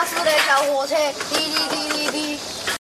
巴士的小火车，滴滴滴滴滴。